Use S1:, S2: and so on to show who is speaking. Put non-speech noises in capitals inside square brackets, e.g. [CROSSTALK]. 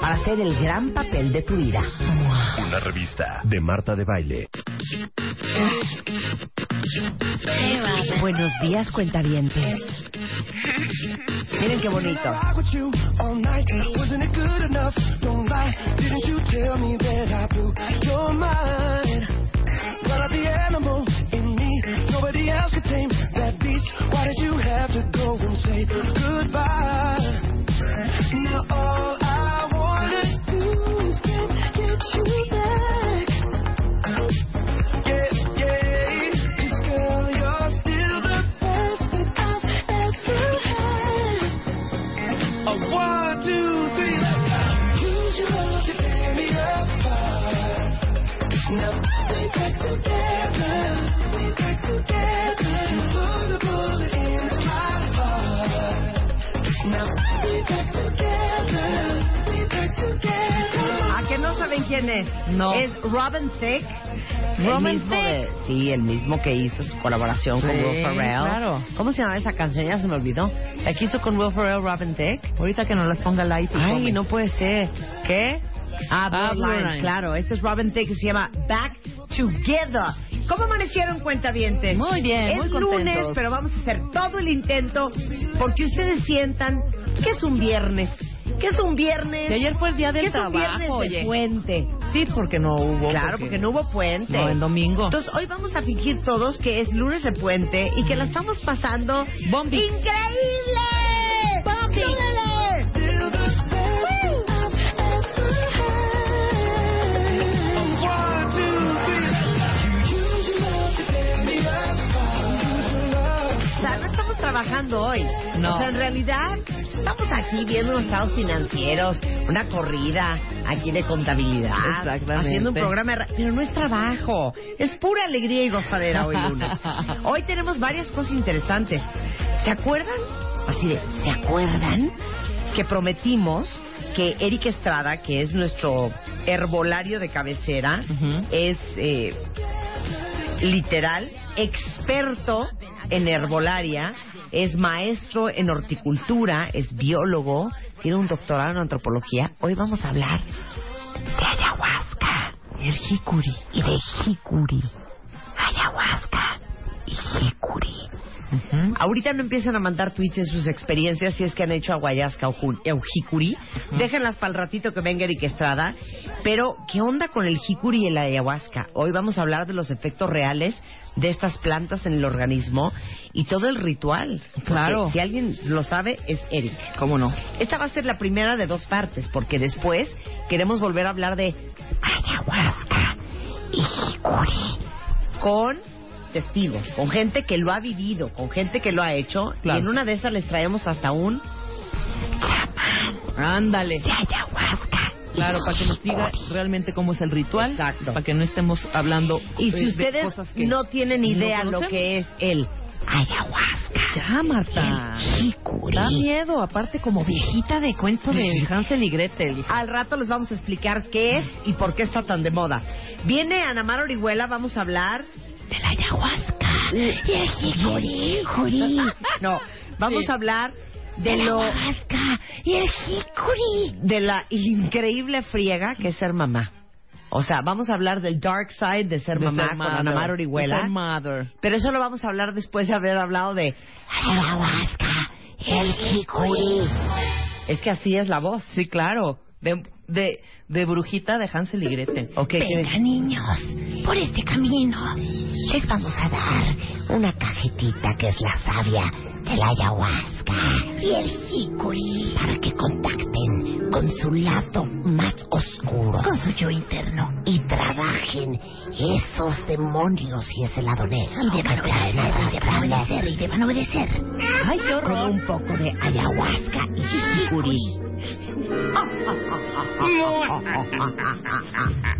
S1: para hacer el gran papel de tu vida.
S2: Una revista de Marta de Baile.
S1: Buenos días, cuentavientes. Miren qué bonito.
S3: Why did you have to go and say goodbye? Now all two, three, let's go. Use your love to tear me apart. Now we back together. We back together. You put a bullet in my heart. Now we back together. We back together.
S1: ¿A que no saben quién es?
S4: No.
S1: Es Robin Thicke. El
S4: Robin
S1: mismo de- sí, el mismo que hizo su colaboración con
S4: Sí,
S1: Will Ferrell.
S4: claro.
S1: ¿Cómo se llama esa canción? Ya se me olvidó. La que hizo con Will Ferrell, Robin Thicke.
S4: Ahorita que nos las ponga light. y
S1: Ay, no puede ser. ¿Qué? Ah, Blurred claro. Este es Robin Thicke que se llama Back Together. ¿Cómo amanecieron cuentavientes?
S4: Muy bien,
S1: Es
S4: muy contentos.
S1: lunes, pero vamos a hacer todo el intento porque ustedes sientan que es un viernes. Que es un viernes.
S4: Que ayer fue el día del
S1: que es un viernes
S4: trabajo,
S1: de
S4: oye.
S1: puente.
S4: Porque no hubo.
S1: Claro, porque no hubo puente.
S4: No, el domingo.
S1: Entonces, hoy vamos a fingir todos que es lunes de puente y que la estamos pasando
S4: Bombi.
S1: increíble.
S4: Bombi.
S1: Trabajando hoy.
S4: No.
S1: O sea, en realidad estamos aquí viendo unos estados financieros, una corrida aquí de contabilidad. Haciendo un programa, de pero no es trabajo. Es pura alegría y gozadera hoy lunes. [LAUGHS] Hoy tenemos varias cosas interesantes. ¿Se acuerdan? Así de, ¿se acuerdan? Que prometimos que Eric Estrada, que es nuestro herbolario de cabecera, es eh, literal, experto en herbolaria, es maestro en horticultura, es biólogo, tiene un doctorado en antropología. Hoy vamos a hablar de ayahuasca, el jicuri y de jicuri. Ayahuasca y jicuri. Ahorita no empiezan a mandar tweets de sus experiencias si es que han hecho ayahuasca o o jicuri. Déjenlas para el ratito que venga Eric Estrada. Pero, ¿qué onda con el jicuri y la ayahuasca? Hoy vamos a hablar de los efectos reales de estas plantas en el organismo y todo el ritual. Porque
S4: Claro.
S1: Si alguien lo sabe, es Eric.
S4: ¿Cómo no?
S1: Esta va a ser la primera de dos partes, porque después queremos volver a hablar de ayahuasca y jicuri con testigos, con gente que lo ha vivido, con gente que lo ha hecho.
S4: Claro.
S1: Y en una de esas les traemos hasta un
S4: Ándale.
S1: de ayahuasca.
S4: Claro, para que nos diga realmente cómo es el ritual.
S1: Exacto.
S4: Para que no estemos hablando
S1: Y
S4: eh,
S1: si
S4: de
S1: ustedes
S4: cosas que
S1: no tienen
S4: no
S1: idea lo que es el ayahuasca,
S4: Ya, Marta. Da miedo, aparte como viejita de cuento de Hansel y Gretel.
S1: Al rato les vamos a explicar qué es y por qué está tan de moda. Viene Ana Mar Orihuela, vamos a hablar de la ayahuasca y el jicuri. [LAUGHS] No, vamos a hablar de lo
S5: y el jicuri.
S1: de la increíble friega que es ser mamá. O sea, vamos a hablar del dark side de ser
S4: De
S1: mamá
S4: ser
S1: con Ana Mar
S4: de
S1: Orihuela. Pero eso lo vamos a hablar después de haber hablado de
S5: Ayahuasca y el jicuri.
S1: Es que así es la voz.
S4: Sí, claro. De, de, de brujita de Hansel y Gretel.
S1: Ok,
S5: Venga, niños, por este camino les vamos a dar una cajetita que es la savia de la ayahuasca y el jicuri para que contacten con su lado más oscuro, con su yo interno. Y trabajen esos demonios y ese lado negro y deban obedecer, deban obedecer, y deban obedecer.
S4: Ay, qué
S5: Con
S4: horror.
S5: un poco de ayahuasca y jicuri [LAUGHS] [LAUGHS]